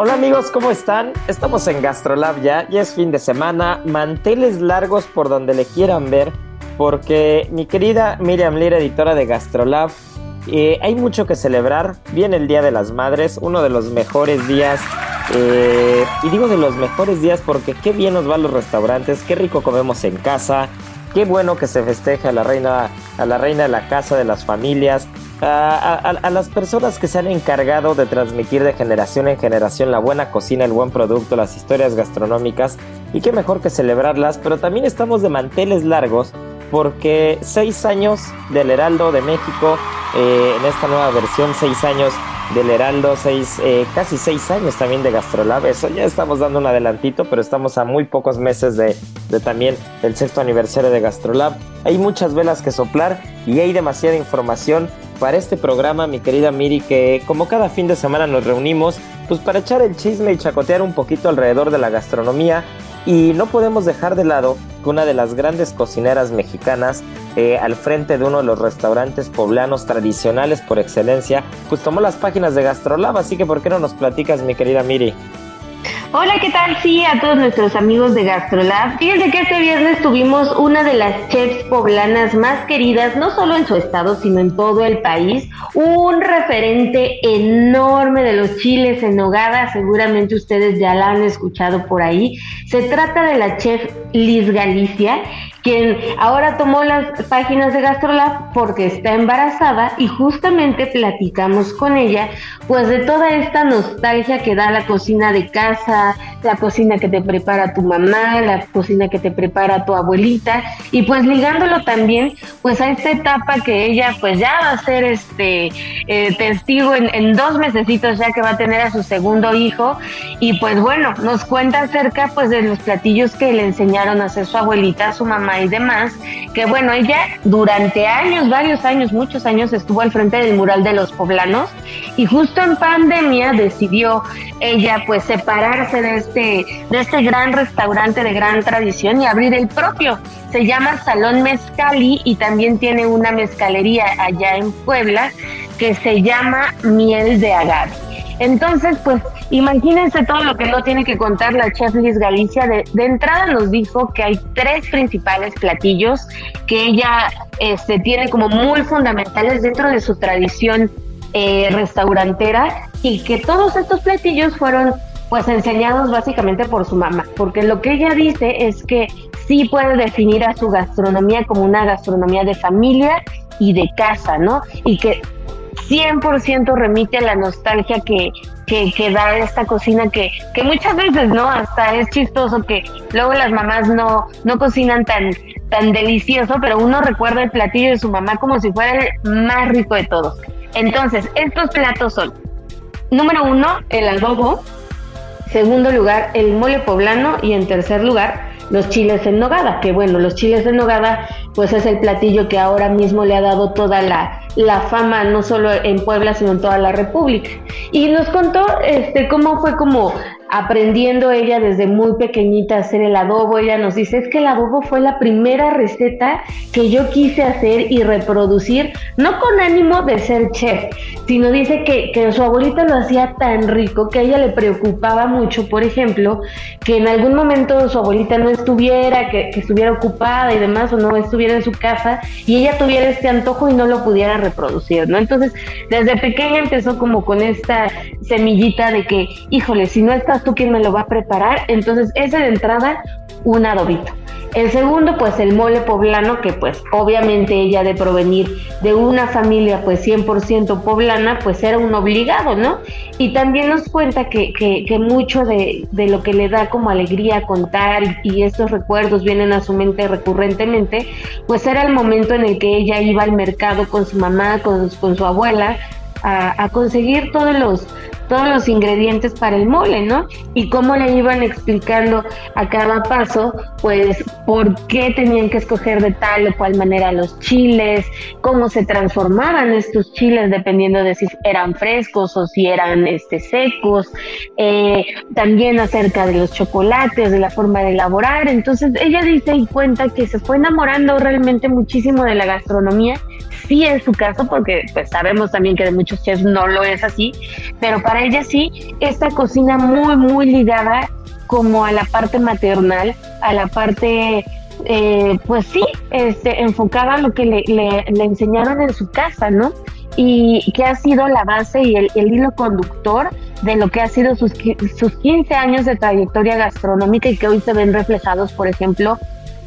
Hola amigos, ¿cómo están? Estamos en Gastrolab ya, ya es fin de semana, manteles largos por donde le quieran ver, porque mi querida Miriam Lira, editora de Gastrolab, eh, hay mucho que celebrar. Viene el Día de las Madres, uno de los mejores días. Eh, y digo de los mejores días porque qué bien nos van los restaurantes, qué rico comemos en casa, qué bueno que se festeja a la reina, a la reina de la casa de las familias a, las personas que se han encargado de transmitir de generación en generación la buena cocina, el buen producto, las historias gastronómicas y qué mejor que celebrarlas, pero también estamos de manteles largos porque seis años del Heraldo de México, eh, en esta nueva versión, seis años del Heraldo, seis, eh, casi seis años también de Gastrolab. Eso ya estamos dando un adelantito, pero estamos a muy pocos meses de, de también el sexto aniversario de Gastrolab. Hay muchas velas que soplar y hay demasiada información para este programa, mi querida Miri, que como cada fin de semana nos reunimos, pues para echar el chisme y chacotear un poquito alrededor de la gastronomía. Y no podemos dejar de lado que una de las grandes cocineras mexicanas, eh, al frente de uno de los restaurantes poblanos tradicionales por excelencia, pues tomó las páginas de Gastrolab, así que ¿por qué no nos platicas, mi querida Miri? Hola, ¿qué tal? Sí, a todos nuestros amigos de Gastrolab. Fíjense que este viernes tuvimos una de las chefs poblanas más queridas, no solo en su estado, sino en todo el país. Un referente enorme de los chiles en nogada, seguramente ustedes ya la han escuchado por ahí. Se trata de la chef Liz Galicia quien ahora tomó las páginas de GastroLab porque está embarazada y justamente platicamos con ella pues de toda esta nostalgia que da la cocina de casa, la cocina que te prepara tu mamá, la cocina que te prepara tu abuelita. Y pues ligándolo también pues a esta etapa que ella pues ya va a ser este eh, testigo en, en dos mesecitos ya que va a tener a su segundo hijo. Y pues bueno nos cuenta acerca pues de los platillos que le enseñaron a hacer su abuelita, su mamá y demás, que bueno, ella durante años, varios años, muchos años estuvo al frente del mural de los poblanos y justo en pandemia decidió ella pues separarse de este, de este gran restaurante de gran tradición y abrir el propio. Se llama Salón Mezcali y también tiene una mezcalería allá en Puebla que se llama Miel de Agave. Entonces, pues imagínense todo lo que no tiene que contar la chef Liz Galicia. De, entrada nos dijo que hay tres principales platillos que ella este, tiene como muy fundamentales dentro de su tradición eh, restaurantera y que todos estos platillos fueron pues enseñados básicamente por su mamá, porque lo que ella dice es que sí puede definir a su gastronomía como una gastronomía de familia y de casa, ¿no? Y que 100% remite a la nostalgia que, que, da esta cocina que, que muchas veces, ¿no? Hasta es chistoso que luego las mamás no, no cocinan tan, tan delicioso, pero uno recuerda el platillo de su mamá como si fuera el más rico de todos. Entonces, estos platos son, número uno, el adobo, segundo lugar, el mole poblano y en tercer lugar, los chiles en nogada, que bueno, los chiles en nogada pues es el platillo que ahora mismo le ha dado toda la, la fama, no solo en Puebla, sino en toda la República. Y nos contó este, cómo fue como aprendiendo ella desde muy pequeñita a hacer el adobo. Ella nos dice, es que el adobo fue la primera receta que yo quise hacer y reproducir, no con ánimo de ser chef, sino dice que, que su abuelita lo hacía tan rico que a ella le preocupaba mucho, por ejemplo, que en algún momento su abuelita no estuviera, que, que estuviera ocupada y demás, o no estuviera en su casa, y ella tuviera este antojo y no lo pudiera reproducir, ¿no? Entonces, desde pequeña empezó como con esta semillita de que, híjole, si no estás tú quien me lo va a preparar, entonces ese de entrada, un adobito. El segundo, pues el mole poblano, que pues obviamente ella de provenir de una familia pues 100% poblana, pues era un obligado, ¿no? Y también nos cuenta que, que, mucho de, de, lo que le da como alegría contar y, estos recuerdos vienen a su mente recurrentemente, pues era el momento en el que ella iba al mercado con su mamá, con, con su abuela, a, a conseguir todos los todos los ingredientes para el mole, ¿no? Y cómo le iban explicando a cada paso, pues, por qué tenían que escoger de tal o cual manera los chiles, cómo se transformaban estos chiles dependiendo de si eran frescos o si eran este, secos, eh, también acerca de los chocolates, de la forma de elaborar. Entonces, ella dice y cuenta que se fue enamorando realmente muchísimo de la gastronomía sí es su caso, porque pues sabemos también que de muchos chefs no lo es así, pero para ella sí, esta cocina muy, muy ligada como a la parte maternal, a la parte, eh, pues sí, este, enfocada a lo que le, le, enseñaron en su casa, ¿no? Y que ha sido la base y el, hilo conductor de lo que ha sido sus, sus 15 años de trayectoria gastronómica y que hoy se ven reflejados, por ejemplo,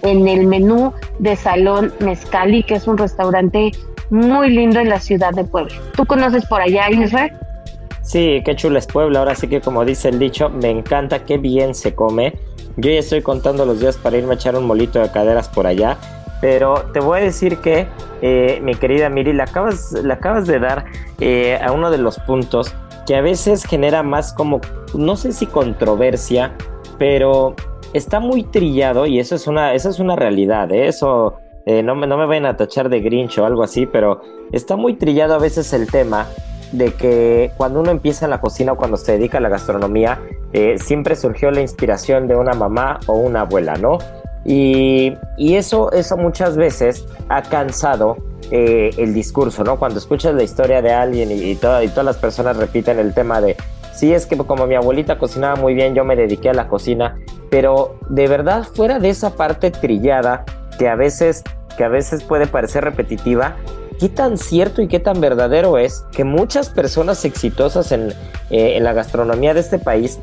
en el menú de Salón Mezcali, que es un restaurante muy lindo en la ciudad de Puebla. ¿Tú conoces por allá, Israel? Sí, qué chula es Puebla. Ahora sí que como dice el dicho, me encanta, qué bien se come. Yo ya estoy contando los días para irme a echar un molito de caderas por allá. Pero te voy a decir que, eh, mi querida Miri, le acabas, le acabas de dar eh, a uno de los puntos que a veces genera más como, no sé si controversia, pero está muy trillado y eso es una, eso es una realidad, ¿eh? eso eh, no, me, no me vayan a tachar de Grinch o algo así, pero está muy trillado a veces el tema de que cuando uno empieza en la cocina o cuando se dedica a la gastronomía, eh, siempre surgió la inspiración de una mamá o una abuela, ¿no? Y, y eso, eso muchas veces ha cansado el discurso, ¿no? Cuando escuchas la historia de alguien y, y, y todas las personas repiten el tema de Sí, es que como mi abuelita cocinaba muy bien, yo me dediqué a la cocina, pero de verdad fuera de esa parte trillada que a veces que a veces puede parecer repetitiva, qué tan cierto y qué tan verdadero es que muchas personas exitosas en, eh, en la gastronomía de este país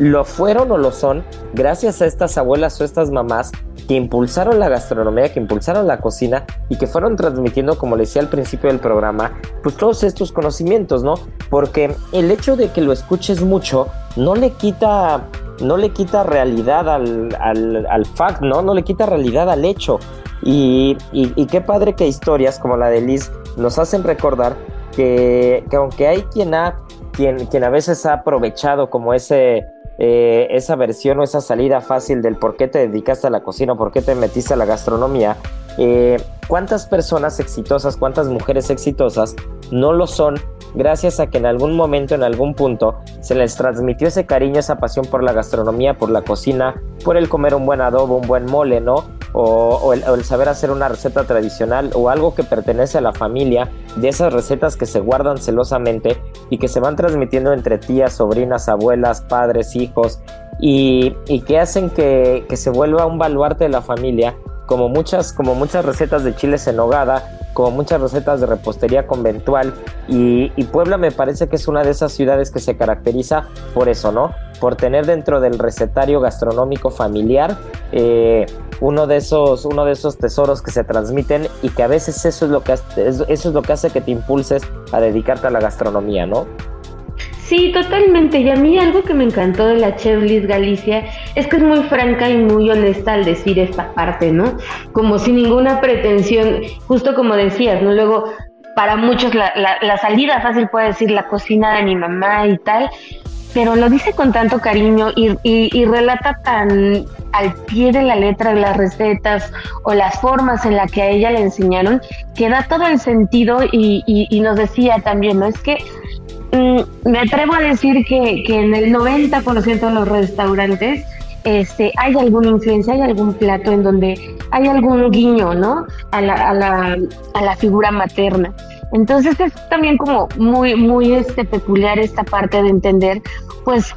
lo fueron o lo son gracias a estas abuelas o estas mamás que impulsaron la gastronomía, que impulsaron la cocina y que fueron transmitiendo, como le decía al principio del programa, pues todos estos conocimientos, ¿no? Porque el hecho de que lo escuches mucho no le quita, no le quita realidad al, al, al fact, ¿no? No le quita realidad al hecho. Y, y, qué padre que historias como la de Liz nos hacen recordar que, que aunque hay quien ha, quien, quien a veces ha aprovechado como ese eh, esa versión o esa salida fácil del por qué te dedicaste a la cocina, por qué te metiste a la gastronomía, eh, ¿cuántas personas exitosas, cuántas mujeres exitosas no lo son gracias a que en algún momento, en algún punto, se les transmitió ese cariño, esa pasión por la gastronomía, por la cocina, por el comer un buen adobo, un buen mole, ¿no? O, el, saber hacer una receta tradicional o algo que pertenece a la familia, de esas recetas que se guardan celosamente y que se van transmitiendo entre tías, sobrinas, abuelas, padres, hijos, y, que hacen que se vuelva un baluarte de la familia como muchas, como muchas recetas de chiles en nogada, como muchas recetas de repostería conventual y, y, Puebla me parece que es una de esas ciudades que se caracteriza por eso, ¿no? Por tener dentro del recetario gastronómico familiar eh, uno de esos, uno de esos tesoros que se transmiten y que a veces eso es lo que eso es lo que hace que te impulses a dedicarte a la gastronomía, ¿no? Sí, totalmente. Y a mí algo que me encantó de la chef Galicia es que es muy franca y muy honesta al decir esta parte, ¿no? Como sin ninguna pretensión, justo como decías, ¿no? Luego, para muchos la, la, la salida fácil puede decir la cocina de mi mamá y tal, pero lo dice con tanto cariño y, y, y, relata tan al pie de la letra las recetas o las formas en las que a ella le enseñaron, que da todo el sentido y, y nos decía también, ¿no? Es que me atrevo a decir que, que en el 90% de los restaurantes este, hay alguna influencia, hay algún plato en donde hay algún guiño, ¿no? A la, a la, a la figura materna. Entonces es también como muy, muy este, peculiar esta parte de entender, pues,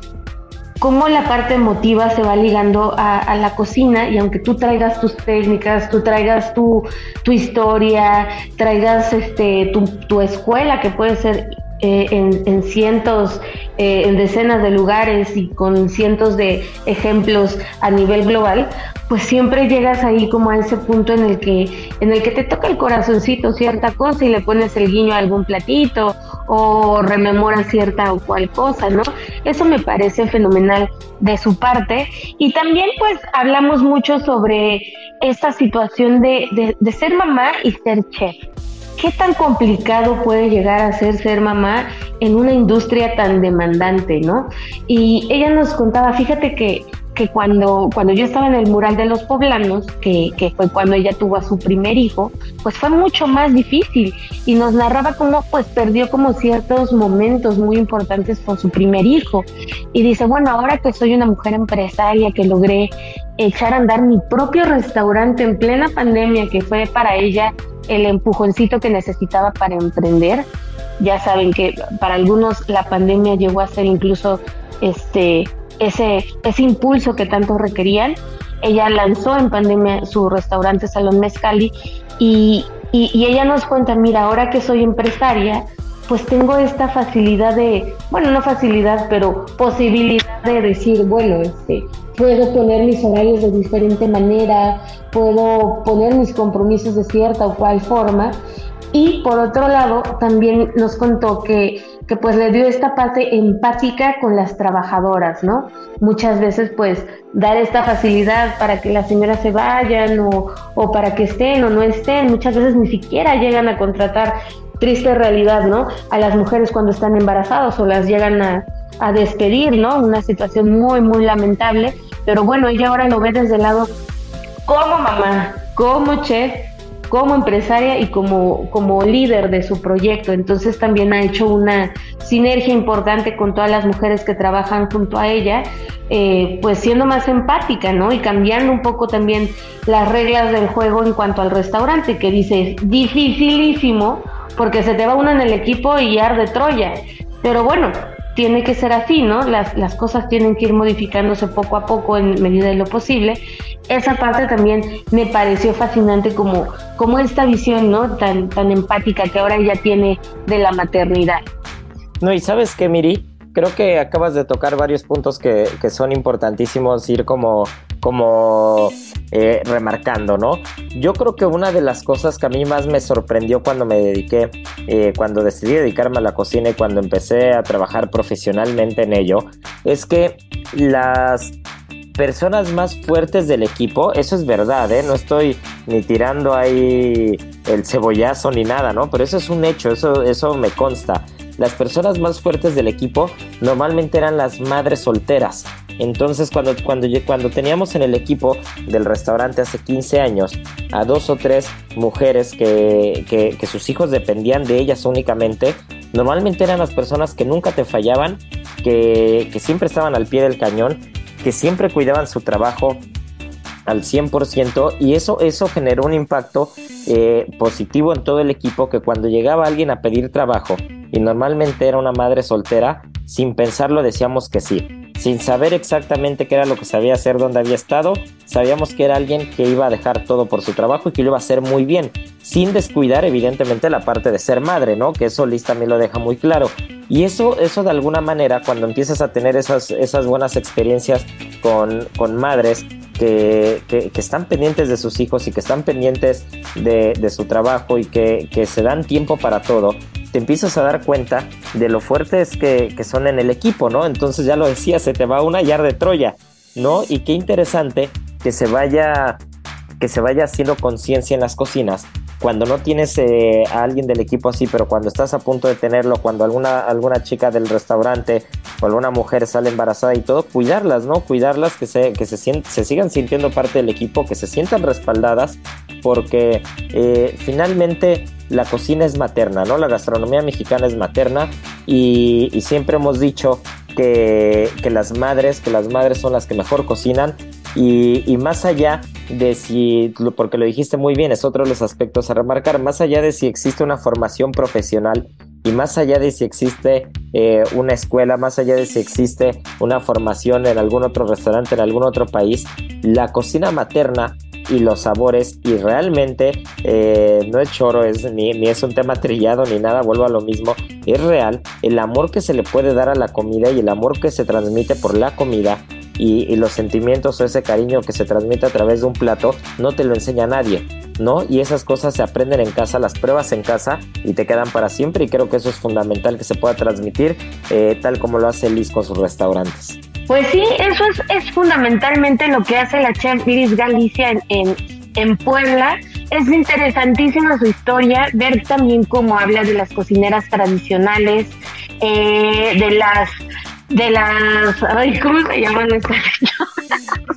cómo la parte emotiva se va ligando a, la cocina y aunque tú traigas tus técnicas, tú traigas tu, tu historia, traigas este, tu, tu escuela que puede ser eh, en, cientos, eh, en decenas de lugares y con cientos de ejemplos a nivel global, pues siempre llegas ahí como a ese punto en el que, en el que te toca el corazoncito cierta cosa y le pones el guiño a algún platito o rememoras cierta o cual cosa, ¿no? Eso me parece fenomenal de su parte. Y también pues hablamos mucho sobre esta situación de, de ser mamá y ser chef. ¿Qué tan complicado puede llegar a ser ser mamá en una industria tan demandante, no? Y ella nos contaba, fíjate que, que cuando, cuando yo estaba en el mural de los poblanos, que, que fue cuando ella tuvo a su primer hijo, pues fue mucho más difícil y nos narraba cómo pues perdió como ciertos momentos muy importantes con su primer hijo. Y dice, bueno, ahora que soy una mujer empresaria, que logré echar a andar mi propio restaurante en plena pandemia, que fue para ella el empujoncito que necesitaba para emprender. Ya saben que para algunos la pandemia llegó a ser incluso este ese, ese impulso que tanto requerían. Ella lanzó en pandemia su restaurante Salón Mezcali y, y, ella nos cuenta, mira, ahora que soy empresaria, pues tengo esta facilidad de, bueno, no facilidad, pero posibilidad de decir, bueno, este, puedo poner mis horarios de diferente manera, puedo poner mis compromisos de cierta o cual forma. Y por otro lado, también nos contó que, que pues le dio esta parte empática con las trabajadoras, ¿no? Muchas veces pues dar esta facilidad para que las señoras se vayan o, o para que estén o no estén, muchas veces ni siquiera llegan a contratar triste realidad, ¿no? A las mujeres cuando están embarazadas o las llegan a, a despedir, ¿no? Una situación muy, muy lamentable. Pero bueno, ella ahora lo ve desde el lado como mamá, como chef, como empresaria y como, como líder de su proyecto. Entonces también ha hecho una sinergia importante con todas las mujeres que trabajan junto a ella, eh, pues siendo más empática, ¿no? Y cambiando un poco también las reglas del juego en cuanto al restaurante, que dice, dificilísimo, porque se te va uno en el equipo y arde Troya. Pero bueno, tiene que ser así, ¿no? Las, las cosas tienen que ir modificándose poco a poco en medida de lo posible. Esa parte también me pareció fascinante como, como esta visión, ¿no? Tan, tan empática que ahora ella tiene de la maternidad. No, y sabes qué, Miri, creo que acabas de tocar varios puntos que, que son importantísimos ir como, como eh, remarcando, ¿no? Yo creo que una de las cosas que a mí más me sorprendió cuando me dediqué, eh, cuando decidí dedicarme a la cocina y cuando empecé a trabajar profesionalmente en ello, es que las personas más fuertes del equipo, eso es verdad, ¿eh? No estoy ni tirando ahí el cebollazo ni nada, ¿no? Pero eso es un hecho, eso, eso me consta. Las personas más fuertes del equipo normalmente eran las madres solteras. Entonces, cuando, cuando, cuando teníamos en el equipo del restaurante hace 15 años a dos o tres mujeres que, que, sus hijos dependían de ellas únicamente, normalmente eran las personas que nunca te fallaban, que, que siempre estaban al pie del cañón, que siempre cuidaban su trabajo al 100% y eso, eso generó un impacto eh, positivo en todo el equipo que cuando llegaba alguien a pedir trabajo y normalmente era una madre soltera, sin pensarlo decíamos que sí sin saber exactamente qué era lo que sabía hacer, dónde había estado, sabíamos que era alguien que iba a dejar todo por su trabajo y que lo iba a hacer muy bien, sin descuidar evidentemente la parte de ser madre, ¿no? Que eso Liz también lo deja muy claro. Y eso, eso de alguna manera, cuando empiezas a tener esas, esas buenas experiencias con, con madres, que, que, están pendientes de sus hijos y que están pendientes de, de su trabajo y que, que, se dan tiempo para todo, te empiezas a dar cuenta de lo fuertes que, que son en el equipo, ¿no? Entonces ya lo decía, se te va una yar de Troya, ¿no? Y qué interesante que se vaya, que se vaya haciendo conciencia en las cocinas cuando no tienes eh, a alguien del equipo así, pero cuando estás a punto de tenerlo, cuando alguna, alguna chica del restaurante o alguna mujer sale embarazada y todo, cuidarlas, ¿no? Cuidarlas, que se, que se, se sigan sintiendo parte del equipo, que se sientan respaldadas, porque eh, finalmente la cocina es materna, ¿no? La gastronomía mexicana es materna y, siempre hemos dicho que, que, las madres, que las madres son las que mejor cocinan y, y, más allá de si, porque lo dijiste muy bien, es otro de los aspectos a remarcar, más allá de si existe una formación profesional y más allá de si existe eh, una escuela, más allá de si existe una formación en algún otro restaurante, en algún otro país, la cocina materna y los sabores y realmente eh, no es choro, es, ni, ni es un tema trillado ni nada, vuelvo a lo mismo, es real el amor que se le puede dar a la comida y el amor que se transmite por la comida y, los sentimientos o ese cariño que se transmite a través de un plato no te lo enseña nadie, ¿no? Y esas cosas se aprenden en casa, las pruebas en casa y te quedan para siempre y creo que eso es fundamental que se pueda transmitir eh, tal como lo hace Liz con sus restaurantes. Pues sí, eso es, es fundamentalmente lo que hace la chef Iris Galicia en, en, Puebla. Es interesantísima su historia, ver también cómo habla de las cocineras tradicionales, eh, de las de las. Ay, ¿cómo se llaman estas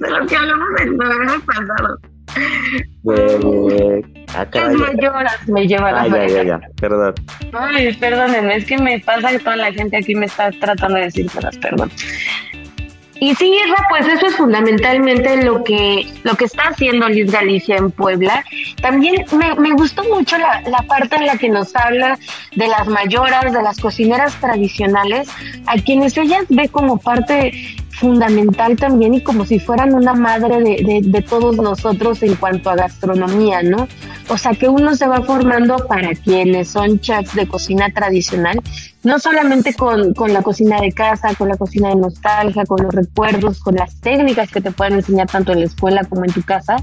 de lo que hablamos el programa pasado. De. Las mayoras me llevan a la ya, ya, perdón. Ay, perdónenme, es que me pasa que toda la gente aquí me está tratando de decir cosas, perdón. Y sí, pues eso es fundamentalmente lo que, lo que está haciendo Liz Galicia en Puebla. También me, me gustó mucho la, la, parte en la que nos habla de las mayoras, de las cocineras tradicionales, a quienes ella ve como parte fundamental también y como si fueran una madre de, de, todos nosotros en cuanto a gastronomía, ¿no? O sea, que uno se va formando para quienes son chefs de cocina tradicional, no solamente con, con la cocina de casa, con la cocina de nostalgia, con los recuerdos, con las técnicas que te pueden enseñar tanto en la escuela como en tu casa,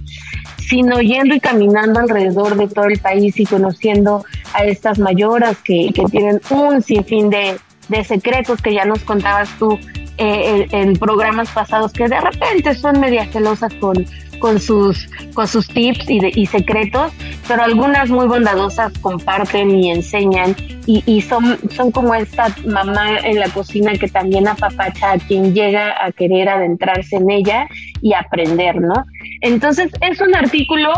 sino yendo y caminando alrededor de todo el país y conociendo a estas mayoras que, que tienen un sinfín de, de secretos que ya nos contabas tú eh, en, programas pasados que de repente son media celosas con, con, sus, con sus tips y, y secretos, pero algunas muy bondadosas comparten y enseñan y, y, son, son como esta mamá en la cocina que también apapacha a quien llega a querer adentrarse en ella y aprender, ¿no? Entonces es un artículo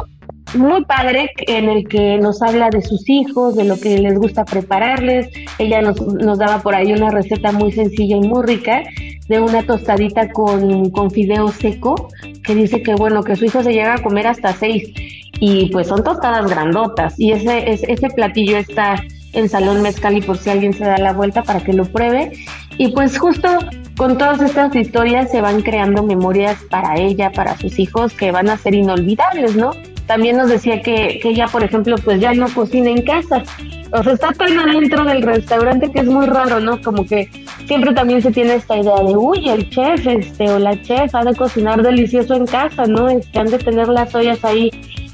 muy padre en el que nos habla de sus hijos, de lo que les gusta prepararles. Ella nos, nos daba por ahí una receta muy sencilla y muy rica de una tostadita con, con fideo seco, que dice que bueno, que su hijo se llega a comer hasta seis y pues son tostadas grandotas y ese, ese, ese platillo está en Salón Mezcal y por si alguien se da la vuelta para que lo pruebe. Y pues justo con todas estas historias se van creando memorias para ella, para sus hijos, que van a ser inolvidables, ¿no? También nos decía que, que ella, por ejemplo, pues ya no cocina en casa. O sea, está tan adentro del restaurante que es muy raro, ¿no? Como que siempre también se tiene esta idea de, uy, el chef este, o la chef ha de cocinar delicioso en casa, ¿no? Es que han de tener las ollas ahí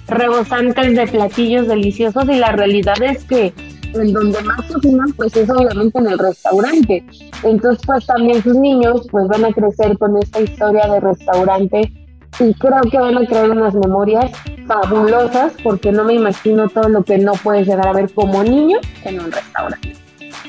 rebosantes de platillos deliciosos y la realidad es que en donde más cocinan pues es obviamente en el restaurante. Entonces pues también sus niños pues van a crecer con esta historia de restaurante y creo que van a crear unas memorias fabulosas porque no me imagino todo lo que no puedes llegar a ver como niño en un restaurante.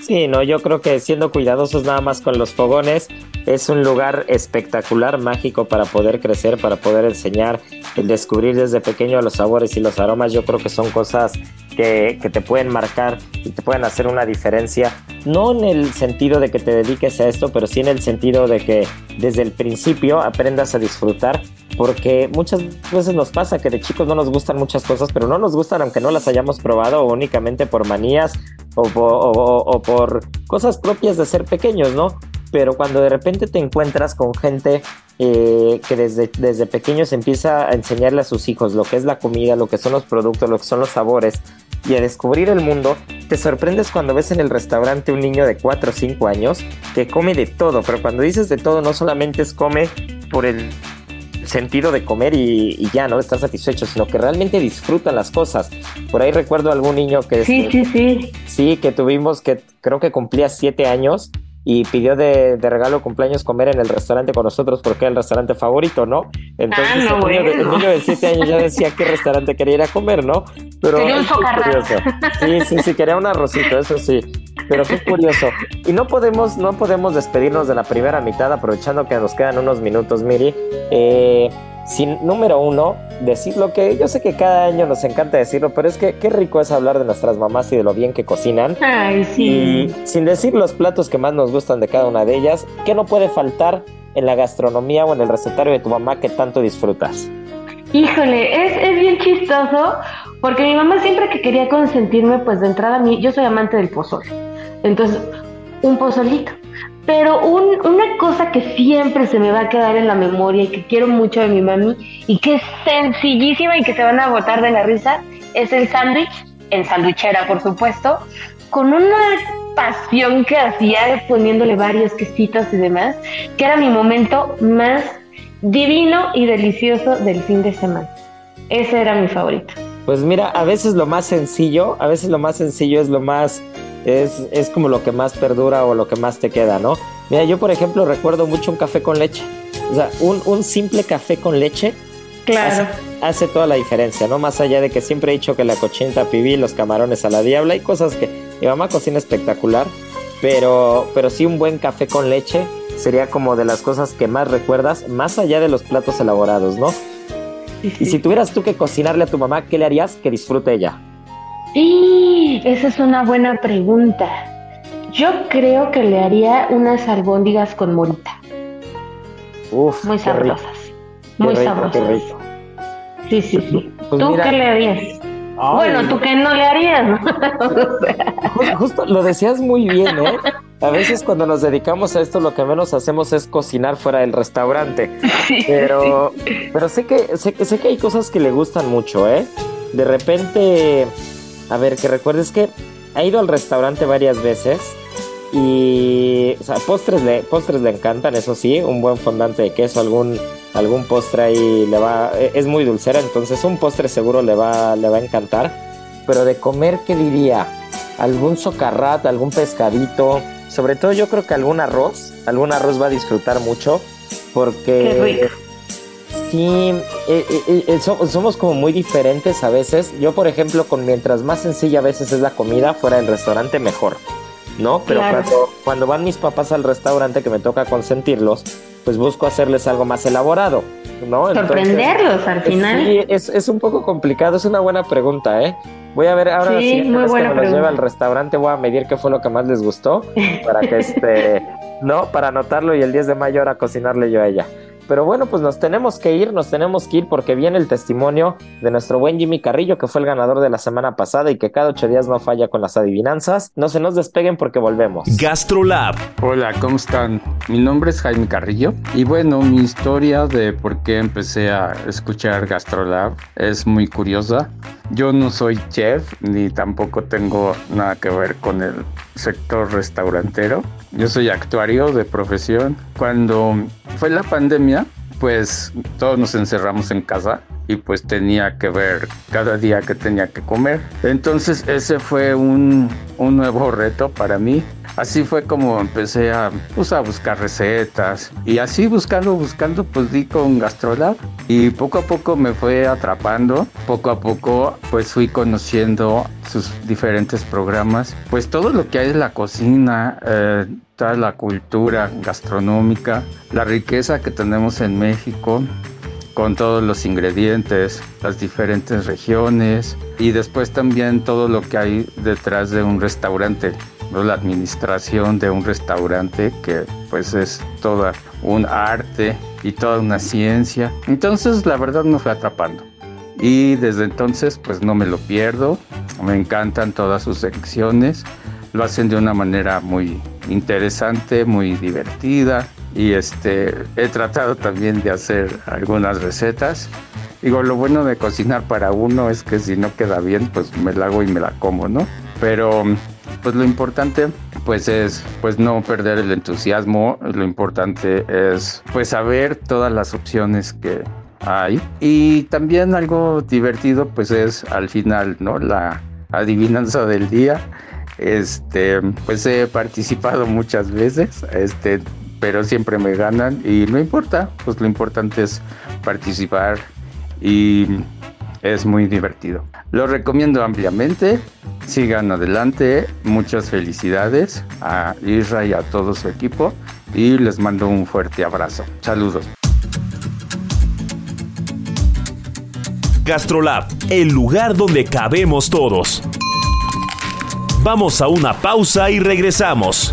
Sí, no, yo creo que siendo cuidadosos nada más con los fogones es un lugar espectacular, mágico para poder crecer, para poder enseñar, el descubrir desde pequeño los sabores y los aromas, yo creo que son cosas que, te pueden marcar y te pueden hacer una diferencia, no en el sentido de que te dediques a esto, pero sí en el sentido de que desde el principio aprendas a disfrutar, porque muchas veces nos pasa que de chicos no nos gustan muchas cosas, pero no nos gustan aunque no las hayamos probado únicamente por manías o por cosas propias de ser pequeños, ¿no? Pero cuando de repente te encuentras con gente eh, que desde, desde pequeños empieza a enseñarle a sus hijos lo que es la comida, lo que son los productos, lo que son los sabores y a descubrir el mundo, te sorprendes cuando ves en el restaurante un niño de 4 o 5 años que come de todo, pero cuando dices de todo no solamente es come por el sentido de comer y, ya, ¿no? Estar satisfecho, sino que realmente disfrutan las cosas. Por ahí recuerdo algún niño que... Sí, sí, sí. Sí, que tuvimos, que creo que cumplía 7 años y pidió de, de, regalo cumpleaños comer en el restaurante con nosotros porque era el restaurante favorito, ¿no? Entonces ah, el, niño de, 7 años ya decía qué restaurante quería ir a comer, ¿no? Pero quería un curioso. Sí, sí, sí, quería un arrocito, eso sí. Pero qué curioso. Y no podemos, no podemos despedirnos de la primera mitad aprovechando que nos quedan unos minutos, Miri. Eh, sin, número uno, decir lo que yo sé que cada año nos encanta decirlo, pero es que qué rico es hablar de nuestras mamás y de lo bien que cocinan. Ay, sí. Y sin decir los platos que más nos gustan de cada una de ellas, ¿qué no puede faltar en la gastronomía o en el recetario de tu mamá que tanto disfrutas? Híjole, es, es bien chistoso porque mi mamá siempre que quería consentirme, pues de entrada, mí, yo soy amante del pozole. Entonces, un pozolito. Pero una cosa que siempre se me va a quedar en la memoria y que quiero mucho de mi mami y que es sencillísima y que se van a botar de la risa es el sándwich, en sandwichera por supuesto, con una pasión que hacía poniéndole varios quesitos y demás, que era mi momento más divino y delicioso del fin de semana. Ese era mi favorito. Pues mira, a veces lo más sencillo, a veces lo más sencillo es lo más es, es como lo que más perdura o lo que más te queda, ¿no? Mira, yo por ejemplo recuerdo mucho un café con leche. O sea, un, un simple café con leche Claro. Hace, toda la diferencia, ¿no? Más allá de que siempre he dicho que la cochinita pibil, los camarones a la diabla, hay cosas que mi mamá cocina espectacular, pero, pero sí un buen café con leche sería como de las cosas que más recuerdas, más allá de los platos elaborados, ¿no? Y si tuvieras tú que cocinarle a tu mamá, ¿qué le harías que disfrute ella? Sí, esa es una buena pregunta. Yo creo que le haría unas albóndigas con morita. Uf, muy sabrosas. muy sabrosas. Sí, sí, sí. Pues ¿Tú qué le harías? Bueno, tú qué no le harías, ¿no? justo, lo decías muy bien, ¿eh? A veces cuando nos dedicamos a esto lo que menos hacemos es cocinar fuera del restaurante. pero pero sé que sé, sé que hay cosas que le gustan mucho, ¿eh? De repente a ver, que recuerdes que ha ido al restaurante varias veces y, o sea, postres le, postres le encantan, eso sí, un buen fondante de queso, algún, algún postre ahí le va, e, es muy dulcera, entonces un postre seguro le va, le va a encantar. Pero de comer, ¿qué diría? Algún socarrat, algún pescadito, sobre todo yo creo que algún arroz, algún arroz va a disfrutar mucho porque Sí, eh, eh, eh, somos como muy diferentes a veces. Yo, por ejemplo, con mientras más sencilla a veces es la comida fuera del restaurante, mejor. ¿No? Pero cuando, van mis papás al restaurante que me toca consentirlos, pues busco hacerles algo más elaborado. ¿no? Sorprenderlos al final. Sí, es, un poco complicado, es una buena pregunta, ¿eh? Voy a ver ahora sí, si me los lleve al restaurante voy a medir qué fue lo que más les gustó para que este, no, para anotarlo y el 10 de mayo ahora cocinarle yo a ella. Pero bueno, pues nos tenemos que ir, nos tenemos que ir porque viene el testimonio de nuestro buen Jimmy Carrillo, que fue el ganador de la semana pasada y que cada ocho días no falla con las adivinanzas. No se nos despeguen porque volvemos. GastroLab. Hola, ¿cómo están? Mi nombre es Jaime Carrillo y bueno, mi historia de por qué empecé a escuchar GastroLab es muy curiosa. Yo no soy chef ni tampoco tengo nada que ver con el sector restaurantero. Yo soy actuario de profesión. Cuando fue la pandemia, pues todos nos encerramos en casa y pues tenía que ver cada día que tenía que comer. Entonces ese fue un, un nuevo reto para mí. Así fue como empecé a, pues, a buscar recetas y así buscando, buscando, pues di con Gastrolab y poco a poco me fue atrapando. Poco a poco pues fui conociendo sus diferentes programas. Pues todo lo que hay en la cocina, eh, toda la cultura gastronómica, la riqueza que tenemos en México con todos los ingredientes, las diferentes regiones y después también todo lo que hay detrás de un restaurante, la administración de un restaurante que pues es toda un arte y toda una ciencia. Entonces la verdad me fue atrapando. Y desde entonces pues no me lo pierdo, me encantan todas sus secciones, lo hacen de una manera muy interesante, muy divertida y este he tratado también de hacer algunas recetas. Digo, lo bueno de cocinar para uno es que si no queda bien, pues me la hago y me la como, ¿no? Pero pues lo importante pues es pues no perder el entusiasmo, lo importante es pues saber todas las opciones que hay y también algo divertido pues es al final, ¿no? La adivinanza del día. Este, pues he participado muchas veces, este pero siempre me ganan y no importa, pues lo importante es participar y es muy divertido. Lo recomiendo ampliamente, sigan adelante, muchas felicidades a Isra y a todo su equipo y les mando un fuerte abrazo. Saludos. GastroLab, el lugar donde cabemos todos. Vamos a una pausa y regresamos.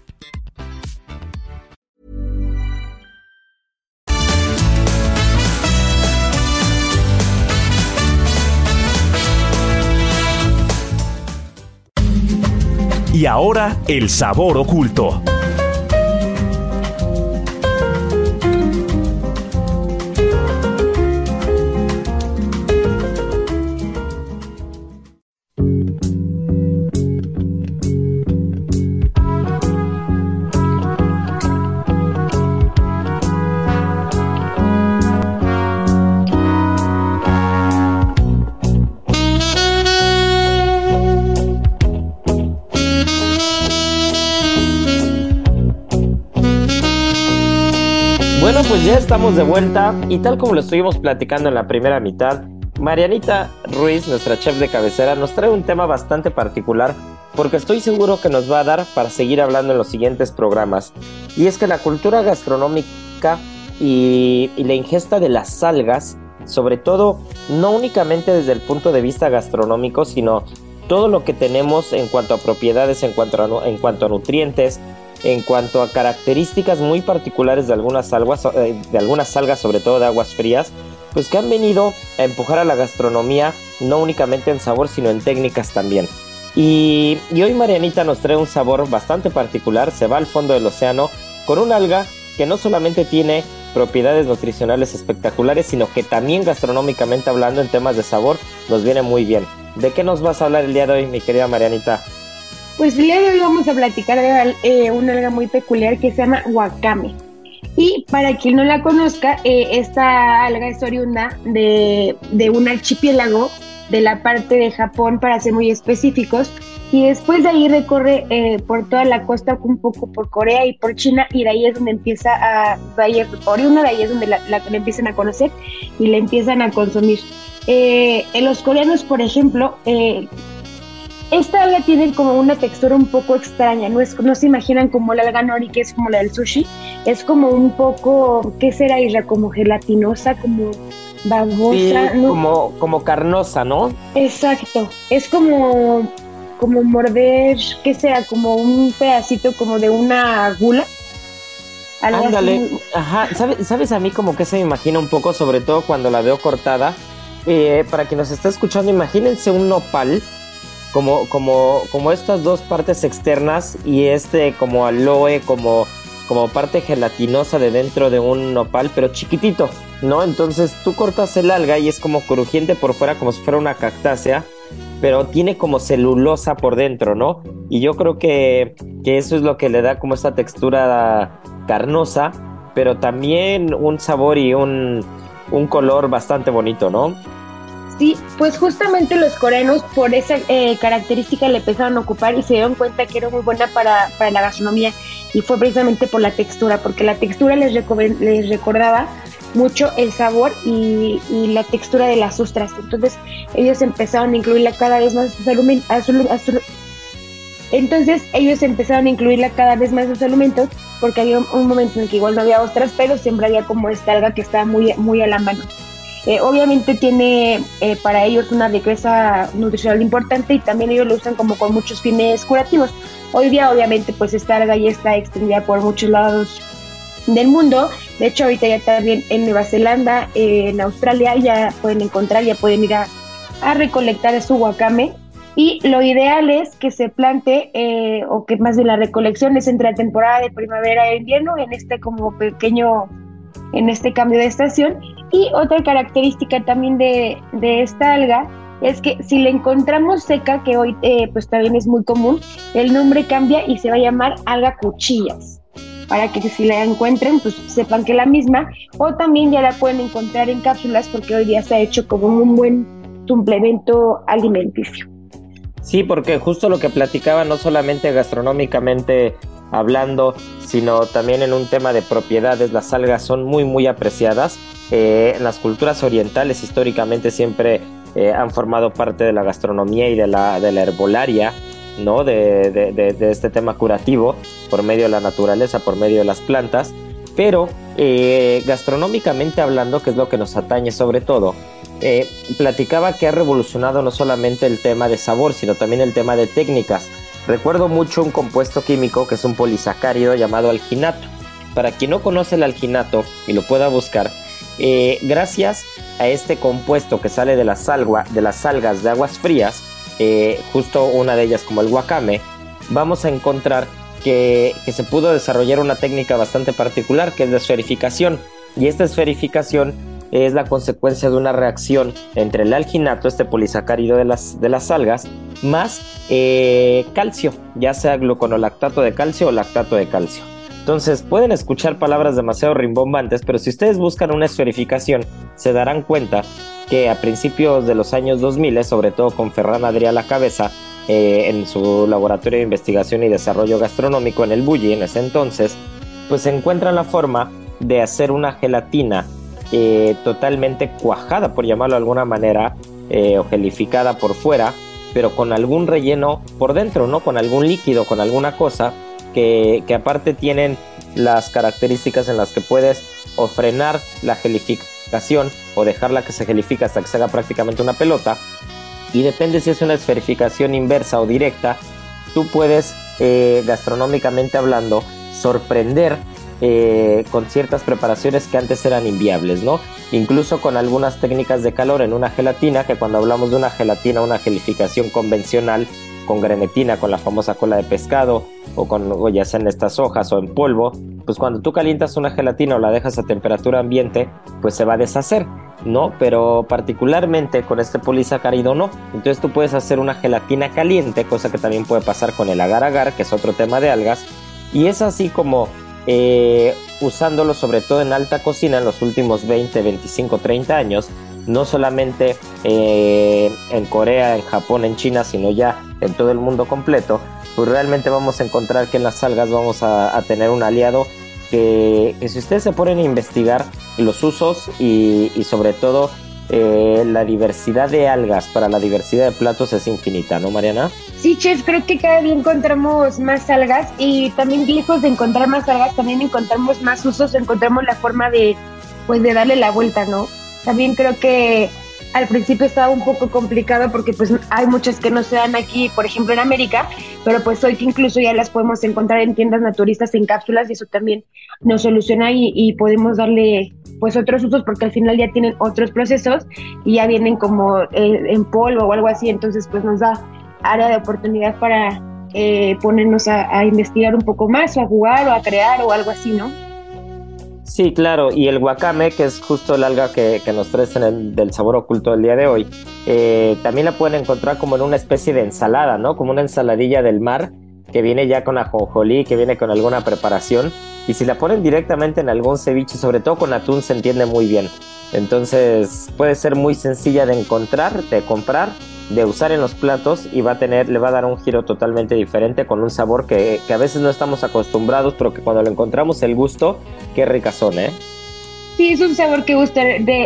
Y ahora, el sabor oculto. Pues ya estamos de vuelta y tal como lo estuvimos platicando en la primera mitad, Marianita Ruiz, nuestra chef de cabecera, nos trae un tema bastante particular porque estoy seguro que nos va a dar para seguir hablando en los siguientes programas. Y es que la cultura gastronómica y, la ingesta de las algas, sobre todo no únicamente desde el punto de vista gastronómico, sino todo lo que tenemos en cuanto a propiedades, en cuanto a nutrientes, en cuanto a características muy particulares de algunas algas, eh, de algunas algas, sobre todo de aguas frías, pues que han venido a empujar a la gastronomía no únicamente en sabor, sino en técnicas también. Y, y hoy Marianita nos trae un sabor bastante particular, se va al fondo del océano con una alga que no solamente tiene propiedades nutricionales espectaculares, sino que también gastronómicamente hablando en temas de sabor nos viene muy bien. ¿De qué nos vas a hablar el día de hoy, mi querida Marianita? Pues el día de hoy vamos a platicar de eh, una alga muy peculiar que se llama wakame. Y para quien no la conozca, eh, esta alga es oriunda de, de, un archipiélago de la parte de Japón, para ser muy específicos, y después de ahí recorre eh, por toda la costa, un poco por Corea y por China, y de ahí es donde empieza a, de ahí, oriunda de ahí es donde la, la, empiezan a conocer y la empiezan a consumir. Eh, en los coreanos, por ejemplo, esta alga tiene como una textura un poco extraña, no, es, no se imaginan como la alga nori, que es como la del sushi, es como un poco, ¿qué será Isra? Como gelatinosa, como babosa. Sí, ¿no? como, como carnosa, ¿no? Exacto, es como, como morder, ¿qué será? Como un pedacito como de una gula. Ándale, así. ajá, ¿sabes, ¿sabes a mí como que se me imagina un poco, sobre todo cuando la veo cortada? Eh, para quien nos está escuchando, imagínense un nopal, como, como, como estas dos partes externas y este como aloe, como, como parte gelatinosa de dentro de un nopal, pero chiquitito, ¿no? Entonces tú cortas el alga y es como crujiente por fuera, como si fuera una cactácea, pero tiene como celulosa por dentro, ¿no? Y yo creo que, que eso es lo que le da como esta textura carnosa, pero también un sabor y un, un color bastante bonito, ¿no? Sí, pues justamente los coreanos por esa eh, característica le empezaron a ocupar y se dieron cuenta que era muy buena para, para la gastronomía y fue precisamente por la textura, porque la textura les, les recordaba mucho el sabor y, y, la textura de las ostras. Entonces ellos empezaron a incluirla cada vez más a su, a su, entonces ellos empezaron a incluirla cada vez más en sus alimentos porque había un momento en el que igual no había ostras, pero siempre había como esta alga que estaba muy, muy a la mano. Eh, obviamente tiene eh, para ellos una riqueza nutricional importante y también ellos lo usan como con muchos fines curativos. Hoy día obviamente pues esta alga ya está extendida por muchos lados del mundo. De hecho ahorita ya también en Nueva Zelanda, en Australia ya pueden encontrar, ya pueden ir a, recolectar su wakame y lo ideal es que se plante, eh, o que más de la recolección es entre la temporada de primavera e invierno, en este como pequeño, en este cambio de estación. Y otra característica también de, de esta alga es que si la encontramos seca, que hoy eh, pues también es muy común, el nombre cambia y se va a llamar alga cuchillas para que si la encuentren, pues sepan que la misma, o también ya la pueden encontrar en cápsulas porque hoy día se ha hecho como un buen suplemento alimenticio. Sí, porque justo lo que platicaba, no solamente gastronómicamente hablando, sino también en un tema de propiedades, las algas son muy, muy apreciadas. Eh, en las culturas orientales históricamente siempre eh, han formado parte de la gastronomía y de la, de la herbolaria, ¿no? De, de, este tema curativo por medio de la naturaleza, por medio de las plantas. Pero eh, gastronómicamente hablando, que es lo que nos atañe sobre todo, platicaba que ha revolucionado no solamente el tema de sabor, sino también el tema de técnicas. Recuerdo mucho un compuesto químico que es un polisacárido llamado alginato. Para quien no conoce el alginato y lo pueda buscar, eh, gracias a este compuesto que sale de las, de las algas de aguas frías, eh, justo una de ellas como el wakame, vamos a encontrar que, que, se pudo desarrollar una técnica bastante particular que es de esferificación. Y esta esferificación es la consecuencia de una reacción entre el alginato, este polisacárido de las, de las algas, más eh, calcio, ya sea gluconolactato de calcio o lactato de calcio. Entonces pueden escuchar palabras demasiado rimbombantes, pero si ustedes buscan una esferificación, se darán cuenta que a principios de los años 2000, sobre todo con Ferran Adrià a la cabeza, eh, en su laboratorio de investigación y desarrollo gastronómico en el Bulli en ese entonces, pues se encuentra la forma de hacer una gelatina eh, totalmente cuajada, por llamarlo de alguna manera, eh, o gelificada por fuera, pero con algún relleno por dentro, ¿no? Con algún líquido, con alguna cosa que, que aparte tienen las características en las que puedes o frenar la gelificación o dejarla que se gelifique hasta que se haga prácticamente una pelota. Y depende si es una esferificación inversa o directa, tú puedes, eh, gastronómicamente hablando, sorprender eh, con ciertas preparaciones que antes eran inviables, ¿no? Incluso con algunas técnicas de calor en una gelatina, que cuando hablamos de una gelatina, una gelificación convencional con grenetina, con la famosa cola de pescado, o con o ya sea en estas hojas o en polvo, pues cuando tú calientas una gelatina o la dejas a temperatura ambiente, pues se va a deshacer, ¿no? Pero particularmente con este polisacárido no. Entonces tú puedes hacer una gelatina caliente, cosa que también puede pasar con el agar agar, que es otro tema de algas, y es así como eh, usándolo sobre todo en alta cocina en los últimos 20, 25, 30 años, no solamente eh, en Corea, en Japón, en China, sino ya en todo el mundo completo, pues realmente vamos a encontrar que en las algas vamos a, tener un aliado que, si ustedes se ponen a investigar los usos y sobre todo eh, la diversidad de algas para la diversidad de platos es infinita, ¿no, Mariana? Sí, chef, creo que cada día encontramos más algas y también lejos de encontrar más algas, también encontramos más usos, encontramos la forma de, pues, de darle la vuelta, ¿no? También creo que al principio estaba un poco complicado porque pues hay muchas que no se dan aquí, por ejemplo en América, pero pues hoy que incluso ya las podemos encontrar en tiendas naturistas en cápsulas y eso también nos soluciona y podemos darle pues otros usos porque al final ya tienen otros procesos y ya vienen como eh, en polvo o algo así, entonces pues nos da área de oportunidad para eh, ponernos a, investigar un poco más o a jugar o a crear o algo así, ¿no? Sí, claro, y el wakame, que es justo el alga que, nos trae el, del sabor oculto del día de hoy, eh, también la pueden encontrar como en una especie de ensalada, ¿no? Como una ensaladilla del mar que viene ya con ajonjolí, que viene con alguna preparación y si la ponen directamente en algún ceviche, sobre todo con atún, se entiende muy bien. Entonces puede ser muy sencilla de encontrar, de comprar, de usar en los platos y va a tener, le va a dar un giro totalmente diferente con un sabor que, a veces no estamos acostumbrados, pero que cuando lo encontramos el gusto, qué ricas son, ¿eh? Sí, es un sabor que gusta.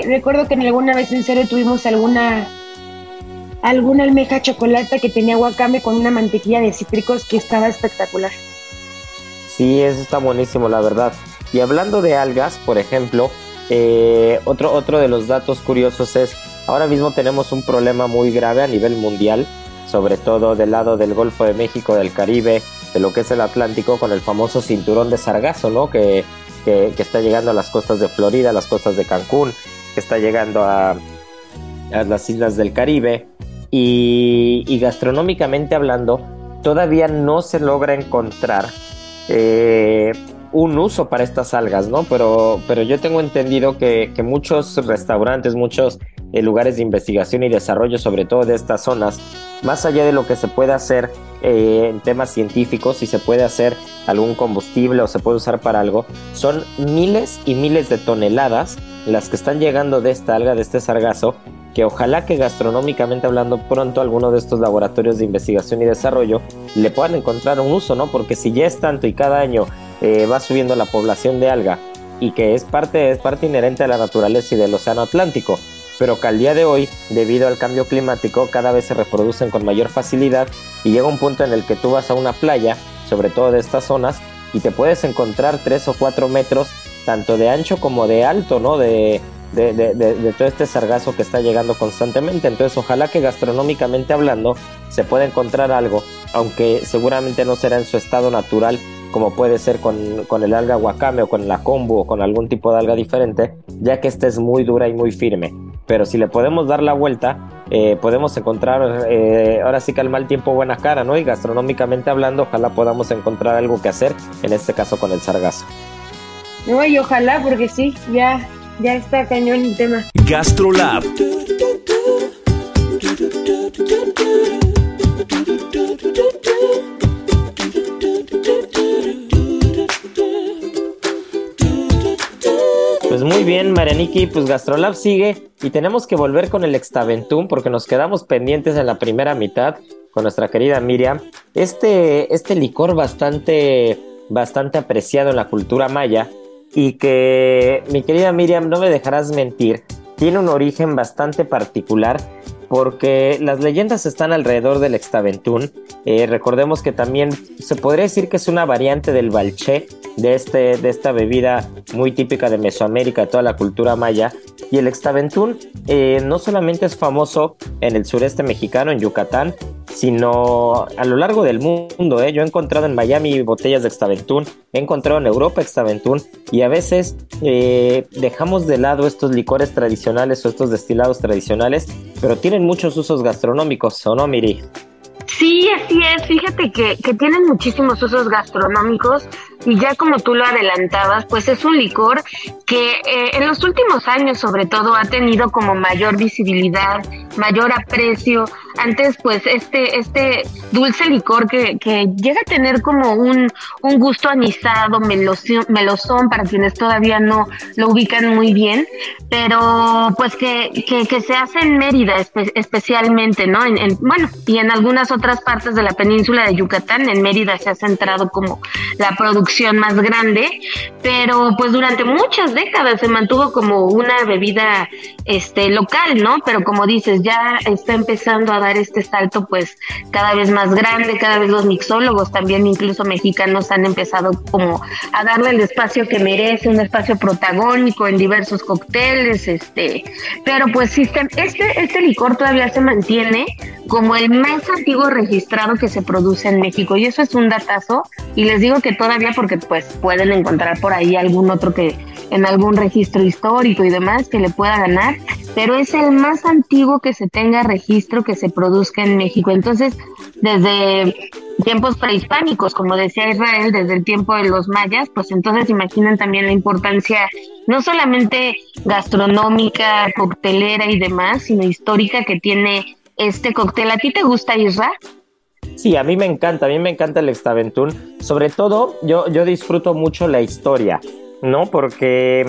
Recuerdo que en alguna vez en serio tuvimos alguna alguna almeja chocolate que tenía guacame con una mantequilla de cítricos que estaba espectacular. Sí, eso está buenísimo, la verdad. Y hablando de algas, por ejemplo, Eh, otro, otro de los datos curiosos es, ahora mismo tenemos un problema muy grave a nivel mundial, sobre todo del lado del Golfo de México, del Caribe, de lo que es el Atlántico, con el famoso cinturón de sargazo, ¿no? Que, que, está llegando a las costas de Florida, a las costas de Cancún, que está llegando a, a las islas del Caribe. Y, y, gastronómicamente hablando, todavía no se logra encontrar eh, un uso para estas algas, ¿no? Pero, pero yo tengo entendido que, que muchos restaurantes, muchos eh, lugares de investigación y desarrollo, sobre todo de estas zonas, más allá de lo que se puede hacer eh, en temas científicos, si se puede hacer algún combustible o se puede usar para algo, son miles y miles de toneladas las que están llegando de esta alga, de este sargazo, que ojalá que gastronómicamente hablando pronto alguno de estos laboratorios de investigación y desarrollo le puedan encontrar un uso, ¿no? Porque si ya es tanto y cada año eh, va subiendo la población de alga y que es parte, es parte inherente a la naturaleza y del océano Atlántico, pero que al día de hoy, debido al cambio climático, cada vez se reproducen con mayor facilidad y llega un punto en el que tú vas a una playa, sobre todo de estas zonas, y te puedes encontrar 3 o 4 metros tanto de ancho como de alto, ¿no? De, todo este sargazo que está llegando constantemente. Entonces, ojalá que gastronómicamente hablando se pueda encontrar algo, aunque seguramente no será en su estado natural, como puede ser con, el alga wakame o con la kombu o con algún tipo de alga diferente, ya que esta es muy dura y muy firme. Pero si le podemos dar la vuelta, eh, podemos encontrar, eh, ahora sí que al mal tiempo buena cara, ¿no? Y gastronómicamente hablando, ojalá podamos encontrar algo que hacer, en este caso con el sargazo. No, y ojalá, porque sí, ya ya está cañón el tema. GastroLab. Pues muy bien, Marianiki, pues Gastrolab sigue y tenemos que volver con el Extaventum porque nos quedamos pendientes en la primera mitad con nuestra querida Miriam. Este, este licor bastante, bastante apreciado en la cultura maya y que, mi querida Miriam, no me dejarás mentir, tiene un origen bastante particular porque las leyendas están alrededor del extaventún. Eh, recordemos que también se podría decir que es una variante del balché, de, este, de esta bebida muy típica de Mesoamérica, de toda la cultura maya. Y el extaventún eh, no solamente es famoso en el sureste mexicano, en Yucatán, sino a lo largo del mundo. ¿eh? Yo he encontrado en Miami botellas de extaventún, he encontrado en Europa extaventún y a veces eh, dejamos de lado estos licores tradicionales o estos destilados tradicionales, pero tienen muchos usos gastronómicos, ¿o no, Miri? Sí, así es. Fíjate que, que tienen muchísimos usos gastronómicos y ya como tú lo adelantabas, pues es un licor que eh, en los últimos años sobre todo ha tenido como mayor visibilidad, mayor aprecio. Antes pues este, este dulce licor que, que llega a tener como un, un gusto anisado, melosón, melosón para quienes todavía no lo ubican muy bien, pero pues que, que, se hace en Mérida especialmente, ¿no? En, bueno, y en algunas otras partes de la península de Yucatán, en Mérida se ha centrado como la producción más grande, pero pues durante muchas décadas se mantuvo como una bebida este local, ¿no? Pero como dices, ya está empezando a dar este salto pues cada vez más grande, cada vez los mixólogos también incluso mexicanos han empezado como a darle el espacio que merece, un espacio protagónico en diversos cócteles, este, pero pues este este licor todavía se mantiene como el más antiguo registrado que se produce en México y eso es un datazo y les digo que todavía porque pues pueden encontrar por ahí algún otro que en algún registro histórico y demás que le pueda ganar, pero es el más antiguo que se tenga registro que se produzca en México. Entonces, desde tiempos prehispánicos, como decía Israel, desde el tiempo de los mayas, pues entonces imaginen también la importancia no solamente gastronómica, coctelera y demás, sino histórica que tiene este cóctel. ¿A ti te gusta, Israel? Sí, a mí me encanta, a mí me encanta el Extaventún. Sobre todo, yo, yo disfruto mucho la historia, ¿no? Porque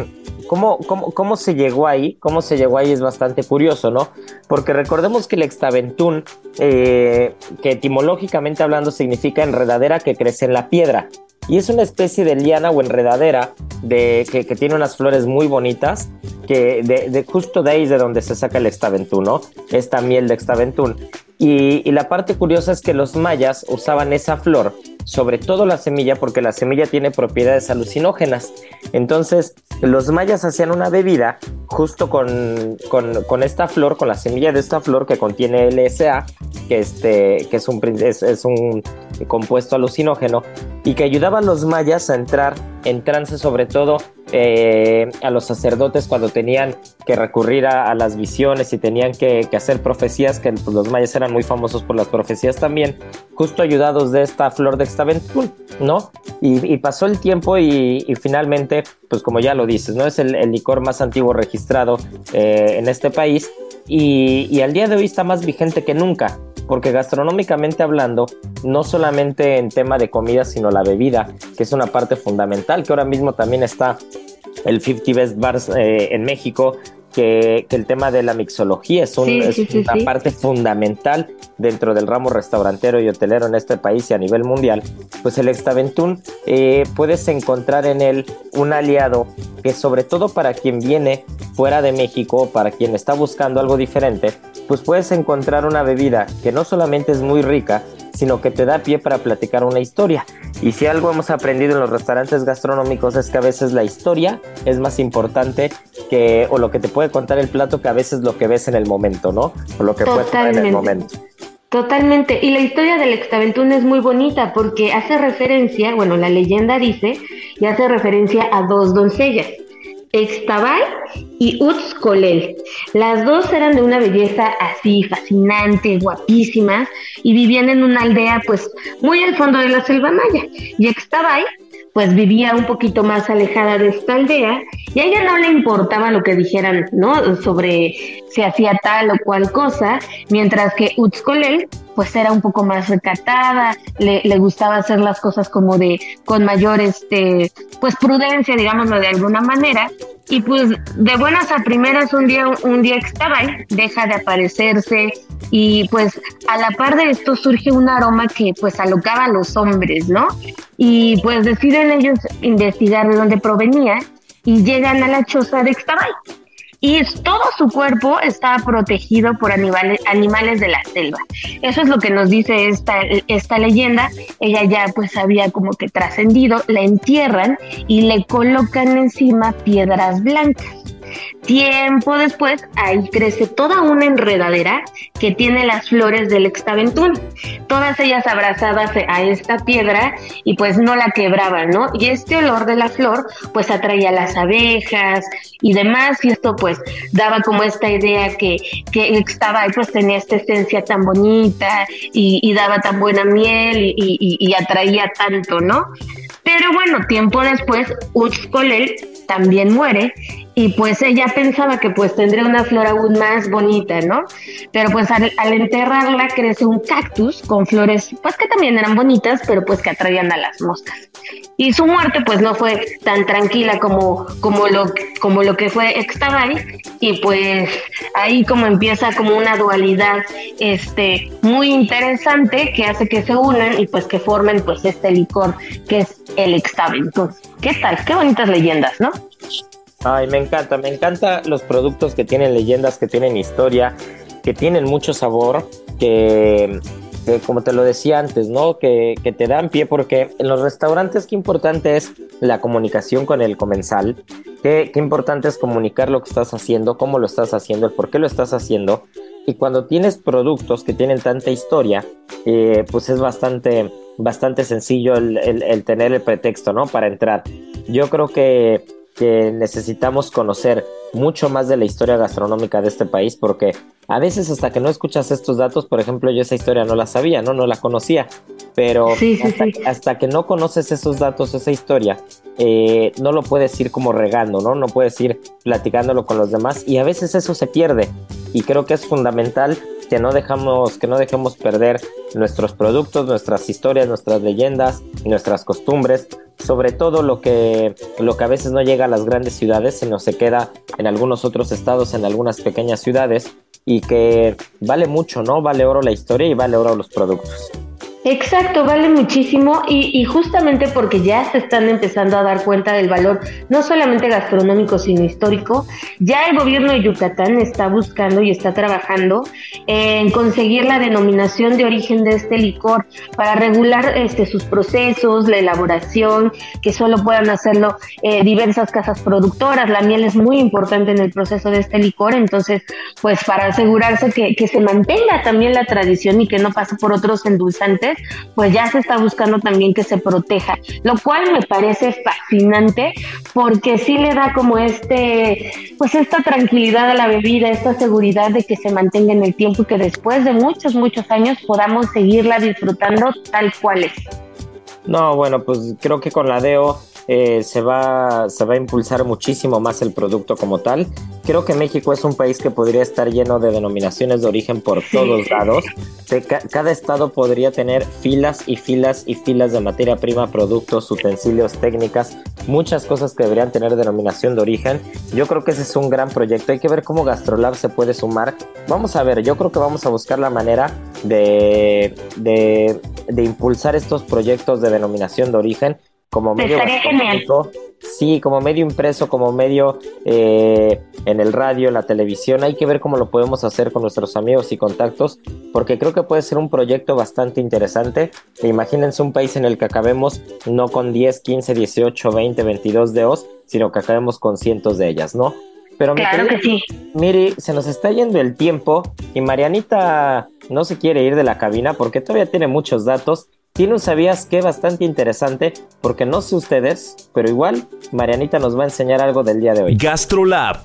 ¿cómo, cómo, cómo se llegó ahí? ¿Cómo se llegó ahí es bastante curioso, ¿no? Porque recordemos que el Extaventún, eh, que etimológicamente hablando significa enredadera que crece en la piedra. Y es una especie de liana o enredadera de, que, tiene unas flores muy bonitas, que de, justo de ahí es de donde se saca el extaventún, ¿no? Esta miel de extaventún. Y, y, la parte curiosa es que los mayas usaban esa flor sobre todo la semilla, porque la semilla tiene propiedades alucinógenas. Entonces, los mayas hacían una bebida justo con, con, esta flor, con la semilla de esta flor que contiene LSA, que, este, que es, un, es un compuesto alucinógeno, y que ayudaba a los mayas a entrar en trance sobre todo eh, a los sacerdotes cuando tenían que recurrir a, las visiones y tenían que, hacer profecías, que pues, los mayas eran muy famosos por las profecías también, justo ayudados de esta flor de extaventún, ¿no? Y, pasó el tiempo y, finalmente, pues como ya lo dices, ¿no? Es el, licor más antiguo registrado eh, en este país y, y al día de hoy está más vigente que nunca porque gastronómicamente hablando, no solamente en tema de comida, sino la bebida, que es una parte fundamental, que ahora mismo también está el 50 Best Bars eh, en México, que, el tema de la mixología es, una parte fundamental dentro del ramo restaurantero y hotelero en este país y a nivel mundial, pues el Extaventún eh, puedes encontrar en él un aliado que sobre todo para quien viene fuera de México, para quien está buscando algo diferente, pues puedes encontrar una bebida que no solamente es muy rica, sino que te da pie para platicar una historia. Y si algo hemos aprendido en los restaurantes gastronómicos es que a veces la historia es más importante que, o lo que te puede contar el plato que a veces lo que ves en el momento, ¿no? O lo que puedes ver en el momento. Totalmente. Y la historia del Extaventún es muy bonita porque hace referencia, bueno, la leyenda dice, y hace referencia a dos doncellas. Extabay y Utzcolel. Las dos eran de una belleza así, fascinante, guapísimas, y vivían en una aldea, pues, muy al fondo de la selva maya. Y Extabay, pues, vivía un poquito más alejada de esta aldea, y a ella no le importaba lo que dijeran, ¿no? Sobre si hacía tal o cual cosa, mientras que Utzcolel, pues era un poco más recatada, le, le, gustaba hacer las cosas como de con mayor este pues prudencia, digámoslo de alguna manera, y pues de buenas a primeras un día un día ahí, deja de aparecerse. Y pues a la par de esto surge un aroma que pues alocaba a los hombres, ¿no? Y pues deciden ellos investigar de dónde provenía y llegan a la choza de Xtabay y todo su cuerpo estaba protegido por animales, animales de la selva. Eso es lo que nos dice esta, esta leyenda. Ella ya pues había como que trascendido, la entierran y le colocan encima piedras blancas. Tiempo después, ahí crece toda una enredadera que tiene las flores del extaventún, todas ellas abrazadas a esta piedra y pues no la quebraban, ¿no? Y este olor de la flor pues atraía a las abejas y demás y esto pues daba como esta idea que, que ahí pues tenía esta esencia tan bonita y, daba tan buena miel y, y atraía tanto, ¿no? Pero bueno, tiempo después, Uxcolel también muere y pues ella pensaba que pues tendría una flor aún más bonita, ¿no? Pero pues al, enterrarla crece un cactus con flores pues que también eran bonitas, pero pues que atraían a las moscas. Y su muerte pues no fue tan tranquila como, como, lo, como lo que fue Extabay y pues ahí como empieza como una dualidad este, muy interesante que hace que se unan y pues que formen pues este licor que es el Extabay. Entonces, ¿qué tal? Qué bonitas leyendas, ¿no? Ay, me encanta, me encanta los productos que tienen leyendas, que tienen historia, que tienen mucho sabor, que, como te lo decía antes, ¿no? Que, que, te dan pie porque en los restaurantes qué importante es la comunicación con el comensal, qué, qué importante es comunicar lo que estás haciendo, cómo lo estás haciendo, el por qué lo estás haciendo. Y cuando tienes productos que tienen tanta historia, eh, pues es bastante, bastante sencillo el, el tener el pretexto, ¿no? Para entrar. Yo creo que que necesitamos conocer mucho más de la historia gastronómica de este país porque a veces hasta que no escuchas estos datos, por ejemplo, yo esa historia no la sabía, no, no la conocía, pero hasta, que no conoces esos datos, esa historia, eh, no lo puedes ir como regando, ¿no? No puedes ir platicándolo con los demás y a veces eso se pierde. Y creo que es fundamental que no dejamos que no dejemos perder nuestros productos, nuestras historias, nuestras leyendas, nuestras costumbres, sobre todo lo que lo que a veces no llega a las grandes ciudades, sino se queda en algunos otros estados, en algunas pequeñas ciudades y que vale mucho, ¿no? Vale oro la historia y vale oro los productos. Exacto, vale muchísimo y, justamente porque ya se están empezando a dar cuenta del valor no solamente gastronómico sino histórico, ya el gobierno de Yucatán está buscando y está trabajando en conseguir la denominación de origen de este licor para regular este, sus procesos, la elaboración, que solo puedan hacerlo eh, diversas casas productoras. La miel es muy importante en el proceso de este licor, entonces pues para asegurarse que, que se mantenga también la tradición y que no pase por otros endulzantes pues ya se está buscando también que se proteja, lo cual me parece fascinante porque sí le da como este, pues esta tranquilidad a la bebida, esta seguridad de que se mantenga en el tiempo y que después de muchos, muchos años podamos seguirla disfrutando tal cual es. No, bueno, pues creo que con la DEO eh, se, va, se va a impulsar muchísimo más el producto como tal. Creo que México es un país que podría estar lleno de denominaciones de origen por todos lados. cada estado podría tener filas y filas y filas de materia prima, productos, utensilios, técnicas, muchas cosas que deberían tener denominación de origen. Yo creo que ese es un gran proyecto. Hay que ver cómo Gastrolab se puede sumar. Vamos a ver, yo creo que vamos a buscar la manera de, de, de impulsar estos proyectos de denominación de origen como medio sí, como medio impreso, como medio eh, en el radio, en la televisión, hay que ver cómo lo podemos hacer con nuestros amigos y contactos, porque creo que puede ser un proyecto bastante interesante. Imagínense un país en el que acabemos no con 10, 15, 18, 20, 22 deos, sino que acabemos con cientos de ellas, ¿no? Pero claro que sí. Miri, se nos está yendo el tiempo y Marianita no se quiere ir de la cabina porque todavía tiene muchos datos tiene un sabías que bastante interesante, porque no sé ustedes, pero igual Marianita nos va a enseñar algo del día de hoy. Gastrolab.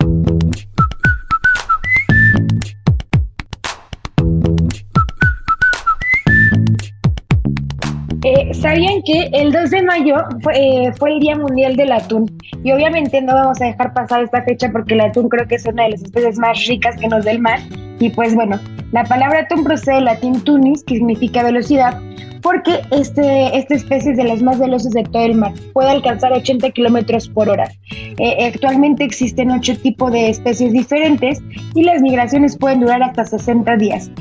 Eh, ¿Sabían que el 2 de mayo eh, fue, el Día Mundial del Atún? Y obviamente no vamos a dejar pasar esta fecha porque el atún creo que es una de las especies más ricas que nos da el mar. Y pues bueno, la palabra atún procede del latín tunis, que significa velocidad, porque este, esta especie es de las más veloces de todo el mar. Puede alcanzar 80 kilómetros por hora. Eh, actualmente existen ocho tipos de especies diferentes y las migraciones pueden durar hasta 60 días.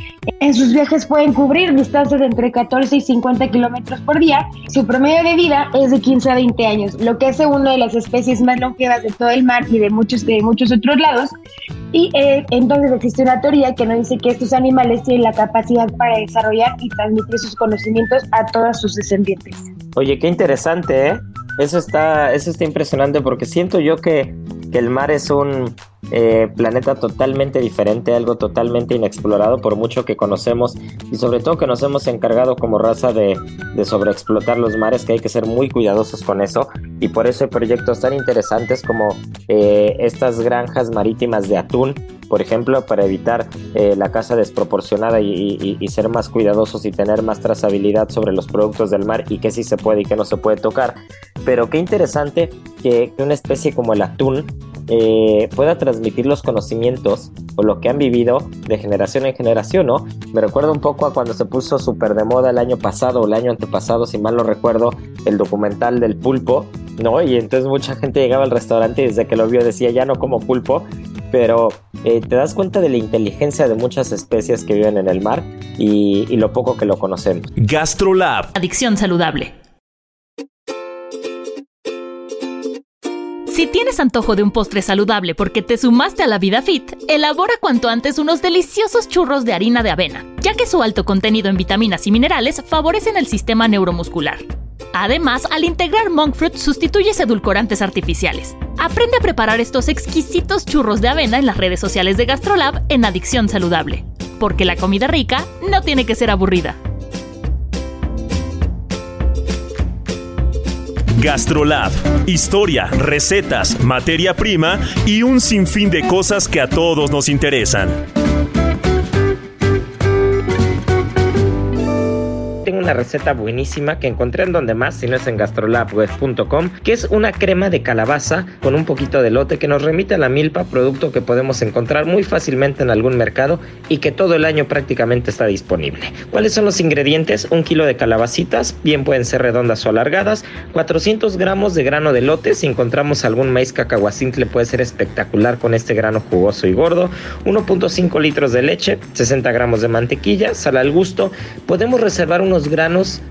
En sus viajes pueden cubrir distancias de entre 14 y 50 kilómetros por día. Su promedio de vida es de 15 a 20 años, lo que hace una de las especies más longevas de todo el mar y de muchos, de muchos otros lados. Y eh, entonces existe una teoría que nos dice que estos animales tienen la capacidad para desarrollar y transmitir sus conocimientos a todas sus descendientes. Oye, qué interesante, ¿eh? Eso está, eso está impresionante porque siento yo que, que el mar es un eh, planeta totalmente diferente, algo totalmente inexplorado por mucho que conocemos y sobre todo que nos hemos encargado como raza de, de sobreexplotar los mares, que hay que ser muy cuidadosos con eso y por eso hay proyectos tan interesantes como eh, estas granjas marítimas de atún, por ejemplo, para evitar eh, la caza desproporcionada y, ser más cuidadosos y tener más trazabilidad sobre los productos del mar y qué sí se puede y qué no se puede tocar. Pero qué interesante que, una especie como el atún eh, pueda transmitir los conocimientos o lo que han vivido de generación en generación, ¿no? Me recuerda un poco a cuando se puso súper de moda el año pasado o el año antepasado, si mal no recuerdo, el documental del pulpo, ¿no? Y entonces mucha gente llegaba al restaurante y desde que lo vio decía, ya no como pulpo, pero eh, te das cuenta de la inteligencia de muchas especies que viven en el mar y, y lo poco que lo conocemos. Gastrolab. Adicción saludable. Si tienes antojo de un postre saludable porque te sumaste a la vida fit, elabora cuanto antes unos deliciosos churros de harina de avena, ya que su alto contenido en vitaminas y minerales favorecen el sistema neuromuscular. Además, al integrar monk fruit sustituyes edulcorantes artificiales. Aprende a preparar estos exquisitos churros de avena en las redes sociales de GastroLab en Adicción Saludable, porque la comida rica no tiene que ser aburrida. Gastrolab. Historia, recetas, materia prima y un sinfín de cosas que a todos nos interesan. Receta buenísima que encontré en donde más, si no es en gastrolabweb.com, que es una crema de calabaza con un poquito de lote que nos remite a la milpa, producto que podemos encontrar muy fácilmente en algún mercado y que todo el año prácticamente está disponible. ¿Cuáles son los ingredientes? Un kilo de calabacitas, bien pueden ser redondas o alargadas, 400 gramos de grano de lote, si encontramos algún maíz cacahuacintle puede ser espectacular con este grano jugoso y gordo, 1.5 litros de leche, 60 gramos de mantequilla, sal al gusto, podemos reservar unos unos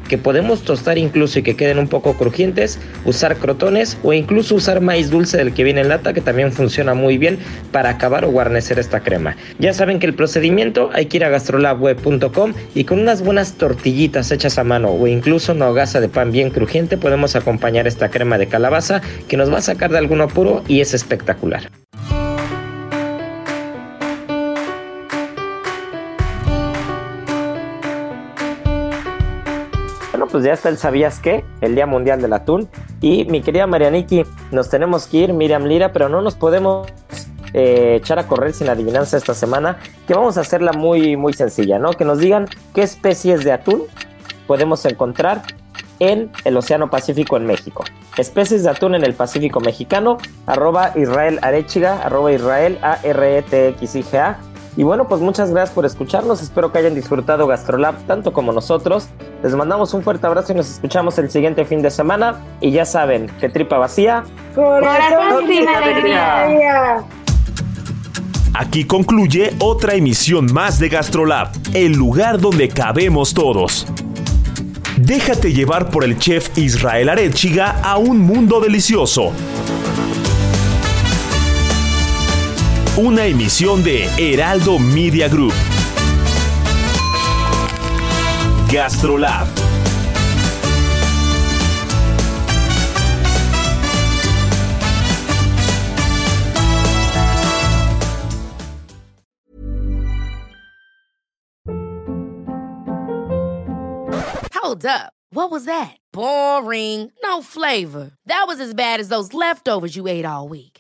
que podemos tostar incluso y que queden un poco crujientes, usar crotones o incluso usar maíz dulce del que viene en lata que también funciona muy bien para acabar o guarnecer esta crema. Ya saben que el procedimiento hay que ir a gastrolabweb.com y con unas buenas tortillitas hechas a mano o incluso una hogaza de pan bien crujiente podemos acompañar esta crema de calabaza que nos va a sacar de algún apuro y es espectacular. Pues ya está el ¿Sabías qué? El Día Mundial del Atún. Y mi querida Marianiki, nos tenemos que ir, Miriam Lira, pero no nos podemos eh, echar a correr sin adivinanza esta semana, que vamos a hacerla muy, muy sencilla, ¿no? Que nos digan qué especies de atún podemos encontrar en el Océano Pacífico en México. Especies de atún en el Pacífico mexicano, arroba Israel Arechiga, arroba Israel A R E T X I G A y bueno, pues muchas gracias por escucharnos. Espero que hayan disfrutado Gastrolab tanto como nosotros. Les mandamos un fuerte abrazo y nos escuchamos el siguiente fin de semana. Y ya saben, que tripa vacía. Corazón sin alegría. Aquí concluye otra emisión más de Gastrolab, el lugar donde cabemos todos. Déjate llevar por el chef Israel Arechiga a un mundo delicioso. Una emisión de Heraldo Media Group. Gastrolab. Hold up. What was that? Boring. No flavor. That was as bad as those leftovers you ate all week.